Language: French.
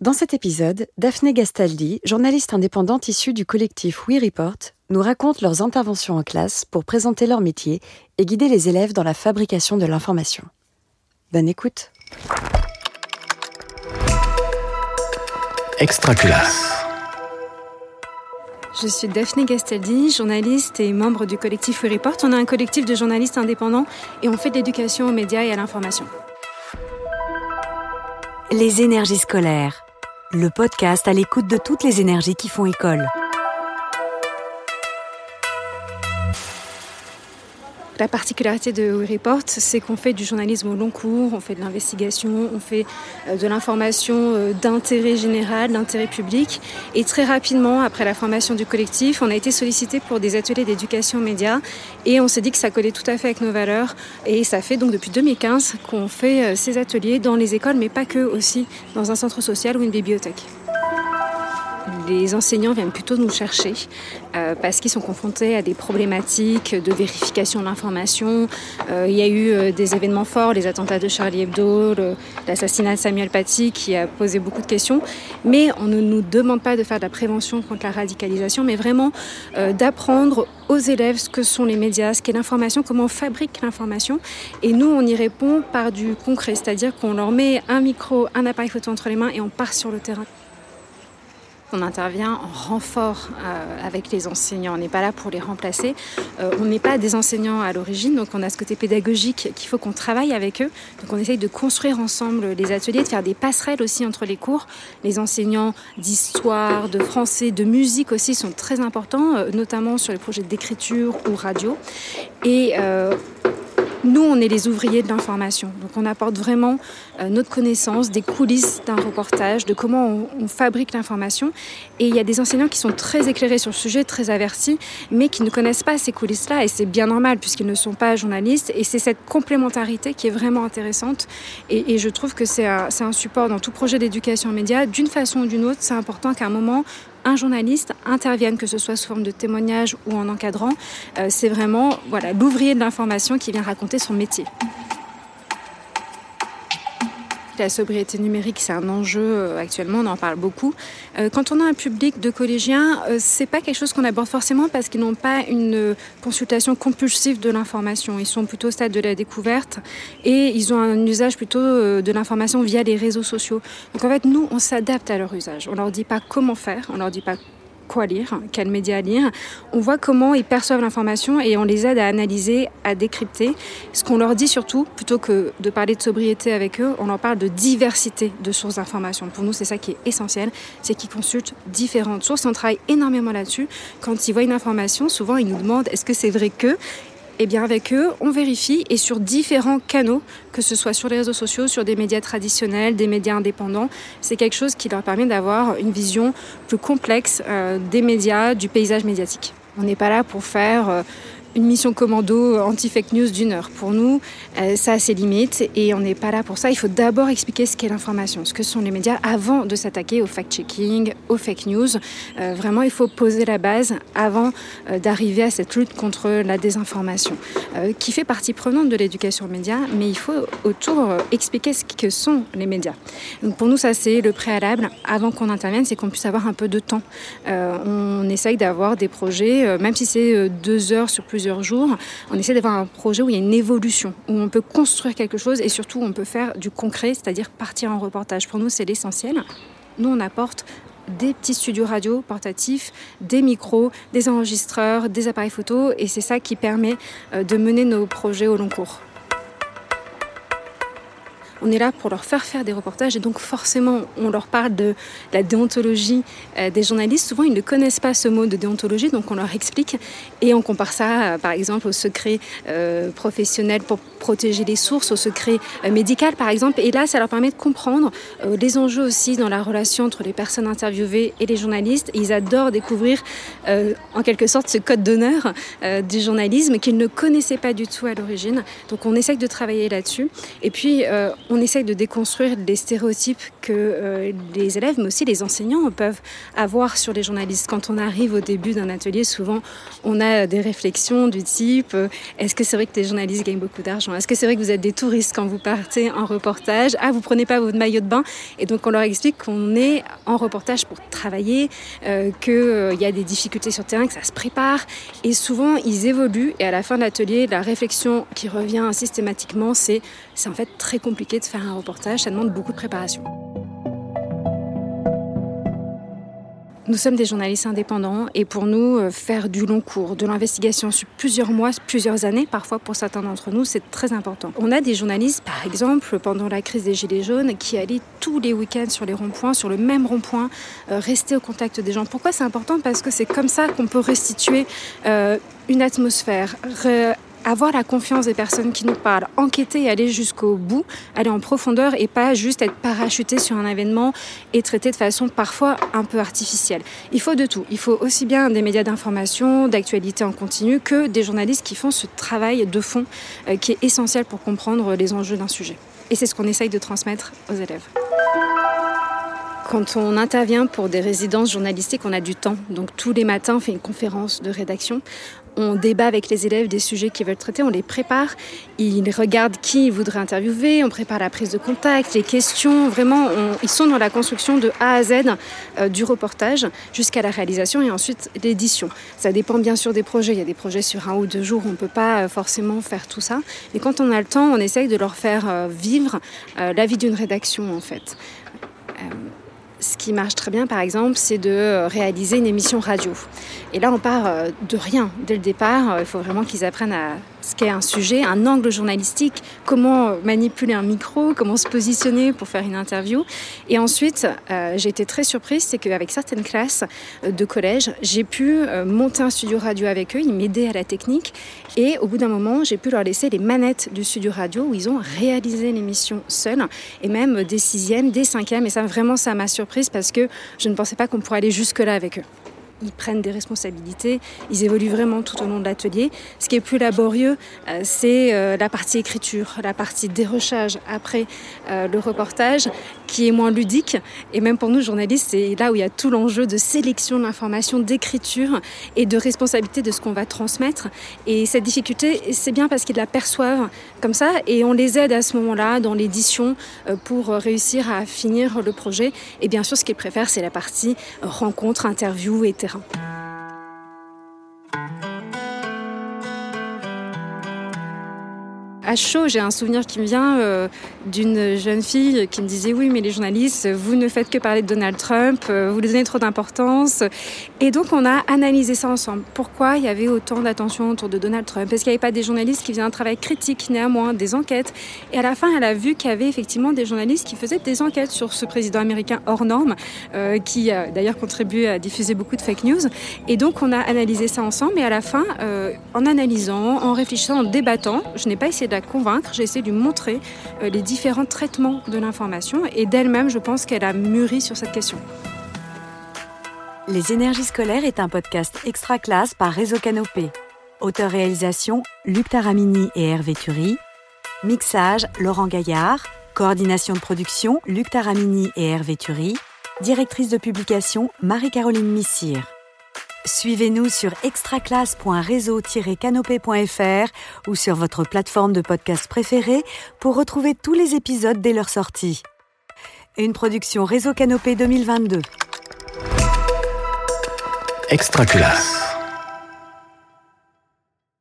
Dans cet épisode, Daphné Gastaldi, journaliste indépendante issue du collectif We Report, nous raconte leurs interventions en classe pour présenter leur métier et guider les élèves dans la fabrication de l'information. Bonne écoute. Extra classe. Je suis Daphné Gastaldi, journaliste et membre du collectif We Report. On a un collectif de journalistes indépendants et on fait de l'éducation aux médias et à l'information. Les énergies scolaires. Le podcast à l'écoute de toutes les énergies qui font école. La particularité de We Report, c'est qu'on fait du journalisme au long cours, on fait de l'investigation, on fait euh, de l'information euh, d'intérêt général, d'intérêt public. Et très rapidement, après la formation du collectif, on a été sollicité pour des ateliers d'éducation aux médias et on s'est dit que ça collait tout à fait avec nos valeurs. Et ça fait donc depuis 2015 qu'on fait euh, ces ateliers dans les écoles, mais pas que aussi, dans un centre social ou une bibliothèque les enseignants viennent plutôt nous chercher euh, parce qu'ils sont confrontés à des problématiques de vérification de l'information. Euh, il y a eu euh, des événements forts, les attentats de Charlie Hebdo, l'assassinat de Samuel Paty qui a posé beaucoup de questions. Mais on ne nous demande pas de faire de la prévention contre la radicalisation, mais vraiment d'apprendre aux élèves ce que sont les médias, ce qu'est l'information, comment on fabrique l'information. Et nous, on y répond par du concret, c'est-à-dire qu'on leur met un micro, un appareil photo entre les mains et on part sur le terrain. On intervient en renfort euh, avec les enseignants. On n'est pas là pour les remplacer. Euh, on n'est pas des enseignants à l'origine, donc on a ce côté pédagogique qu'il faut qu'on travaille avec eux. Donc on essaye de construire ensemble les ateliers, de faire des passerelles aussi entre les cours. Les enseignants d'histoire, de français, de musique aussi sont très importants, euh, notamment sur les projets d'écriture ou radio. Et nous, on est les ouvriers de l'information. Donc on apporte vraiment euh, notre connaissance des coulisses d'un reportage, de comment on, fabrique l'information. Et il y a des enseignants qui sont très éclairés sur le sujet, très avertis, mais qui ne connaissent pas ces coulisses-là. Et c'est bien normal puisqu'ils ne sont pas journalistes. Et c'est cette complémentarité qui est vraiment intéressante. Et, je trouve que c'est un, un support dans tout projet d'éducation média. D'une façon ou d'une autre, c'est important qu'à un moment, un journaliste intervienne, que ce soit sous forme de témoignage ou en encadrant. Euh, c'est vraiment voilà, l'ouvrier de l'information qui vient raconter son métier. La sobriété numérique, c'est un enjeu euh, actuellement, on en parle beaucoup. Euh, quand on a un public de collégiens, euh, c'est pas quelque chose qu'on aborde forcément parce qu'ils n'ont pas une consultation compulsive de l'information. Ils sont plutôt au stade de la découverte et ils ont un usage plutôt de l'information via les réseaux sociaux. Donc en fait, nous, on s'adapte à leur usage. On leur dit pas comment faire, on leur dit pas quoi lire, quels médias lire. On voit comment ils perçoivent l'information et on les aide à analyser, à décrypter. Ce qu'on leur dit surtout, plutôt que de parler de sobriété avec eux, on leur parle de diversité de sources d'information. Pour nous, c'est ça qui est essentiel, c'est qu'ils consultent différentes sources. On travaille énormément là-dessus. Quand ils voient une information, souvent ils nous demandent est-ce que c'est vrai que eh bien avec eux, on vérifie et sur différents canaux, que ce soit sur les réseaux sociaux, sur des médias traditionnels, des médias indépendants, c'est quelque chose qui leur permet d'avoir une vision plus complexe euh, des médias, du paysage médiatique. On n'est pas là pour faire euh, une mission commando anti-fake news d'une heure. Pour nous, euh, ça a ses limites et on n'est pas là pour ça. Il faut d'abord expliquer ce qu'est l'information, ce que sont les médias avant de s'attaquer au fact-checking, aux fake news. Euh, vraiment, il faut poser la base avant euh, d'arriver à cette lutte contre la désinformation, qui fait partie prenante de l'éducation aux médias, mais il faut autour expliquer ce que sont les médias. Donc pour nous, ça c'est le préalable avant qu'on intervienne, c'est qu'on puisse avoir un peu de temps. on essaye d'avoir des projets, même si c'est deux heures sur plusieurs on essaie d'avoir un projet où il y a une évolution, où on peut construire quelque chose et surtout on peut faire du concret, c'est-à-dire partir en reportage. Pour nous, c'est l'essentiel. Nous, on apporte des petits studios radio portatifs, des micros, des enregistreurs, des appareils photo et c'est ça qui permet euh, de mener nos projets au long cours. On est là pour leur faire faire des reportages et donc forcément on leur parle de la déontologie euh, des journalistes. Souvent ils ne connaissent pas ce mot de déontologie donc on leur explique et on compare ça euh, par exemple au secret euh, professionnel pour protéger les sources, au secret médical par exemple. Et là ça leur permet de comprendre les enjeux aussi dans la relation entre les personnes interviewées et les journalistes. ils adorent découvrir en quelque sorte ce code d'honneur du journalisme qu'ils ne connaissaient pas du tout à l'origine. Donc on essaye de travailler là-dessus. Et puis on essaye de déconstruire les stéréotypes que euh, les élèves, mais aussi les enseignants peuvent avoir sur les journalistes. Quand on arrive au début d'un atelier, souvent, on a des réflexions du type euh, est-ce que c'est vrai que les journalistes gagnent beaucoup d'argent? Est-ce que c'est vrai que vous êtes des touristes quand vous partez en reportage? Ah, vous prenez pas votre maillot de bain? Et donc, on leur explique qu'on est en reportage pour travailler, euh, qu'il y a des difficultés sur le terrain, que ça se prépare. Et souvent, ils évoluent. Et à la fin de l'atelier, la réflexion qui revient systématiquement, c'est c'est en fait très compliqué de faire un reportage, ça demande beaucoup de préparation. Nous sommes des journalistes indépendants et pour nous, euh, faire du long cours, de l'investigation sur plusieurs mois, plusieurs années, parfois pour certains d'entre nous, c'est très important. On a des journalistes, par exemple, pendant la crise des Gilets jaunes, qui allaient tous les week-ends sur les ronds-points, sur le même rond-point, euh, rester au contact des gens. Pourquoi c'est important? Parce que c'est comme ça qu'on peut restituer euh, une atmosphère, avoir la confiance des personnes qui nous parlent, enquêter et aller jusqu'au bout, aller en profondeur et pas juste être parachuté sur un événement et traité de façon parfois un peu artificielle. Il faut de tout. Il faut aussi bien des médias d'information, d'actualité en continu que des journalistes qui font ce travail de fond euh, qui est essentiel pour comprendre les enjeux d'un sujet. Et c'est ce qu'on essaye de transmettre aux élèves. Quand on intervient pour des résidences journalistiques, on a du temps. Donc tous les matins, on fait une conférence de rédaction on débat avec les élèves des sujets qu'ils veulent traiter, on les prépare, ils regardent qui ils voudraient interviewer, on prépare la prise de contact, les questions, vraiment, ils sont dans la construction de A à Z euh, du reportage jusqu'à la réalisation et ensuite l'édition. Ça dépend bien sûr des projets, il y a des projets sur un ou deux jours, on ne peut pas euh, forcément faire tout ça, mais quand on a le temps, on essaye de leur faire euh, vivre la vie d'une rédaction en fait. Ce qui marche très bien, par exemple, c'est de réaliser une émission radio. Et là, on part de rien. Dès le départ, il faut vraiment qu'ils apprennent à ce qu'est un sujet, un angle journalistique, comment manipuler un micro, comment se positionner pour faire une interview. Et ensuite, euh, j'ai été très surprise, c'est qu'avec certaines classes de collège, j'ai pu euh, monter un studio radio avec eux, ils m'aidaient à la technique. Et au bout d'un moment, j'ai pu leur laisser les manettes du studio radio où ils ont réalisé l'émission seuls, et même des sixièmes, des cinquièmes. Et ça, vraiment, ça m'a surprise parce que je ne pensais pas qu'on pourrait aller jusque-là avec eux ils prennent des responsabilités, ils évoluent vraiment tout au long de l'atelier. Ce qui est plus laborieux, euh, c'est euh, la partie écriture, la partie dérochage après euh, le reportage, qui est moins ludique. Et même pour nous, journalistes, c'est là où il y a tout l'enjeu de sélection de l'information, d'écriture et de responsabilité de ce qu'on va transmettre. Et cette difficulté, c'est bien parce qu'ils la perçoivent comme ça et on les aide à ce moment-là dans l'édition pour réussir à finir le projet. Et bien sûr, ce qu'ils préfèrent, c'est la partie rencontre, interview, etc. Torrevieja. À chaud, j'ai un souvenir qui me vient euh, d'une jeune fille qui me disait oui, mais les journalistes, vous ne faites que parler de Donald Trump, euh, vous lui donnez trop d'importance. Et donc on a analysé ça ensemble. Pourquoi il y avait autant d'attention autour de Donald Trump? Est-ce qu'il n'y avait pas des journalistes qui faisaient un travail critique néanmoins, des enquêtes? Et à la fin, elle a vu qu'il y avait effectivement des journalistes qui faisaient des enquêtes sur ce président américain hors norme, euh, qui d'ailleurs contribué à diffuser beaucoup de fake news. Et donc on a analysé ça ensemble. Et à la fin, en analysant, en réfléchissant, en débattant, je n'ai pas essayé de convaincre, j'ai essayé de lui montrer les différents traitements de l'information et d'elle-même, je pense qu'elle a mûri sur cette question. Les énergies scolaires est un podcast extra classe par Réseau Canopé. Auteur-réalisation Luc Taramini et Hervé Thury. Mixage Laurent Gaillard. Coordination de production Luc Taramini et Hervé Thury. Directrice de publication Marie-Caroline Missire. Suivez-nous sur extraclasse.réseau-canopé.fr ou sur votre plateforme de podcast préférée pour retrouver tous les épisodes dès leur sortie. Une production Réseau Canopé 2022. Extraclasse.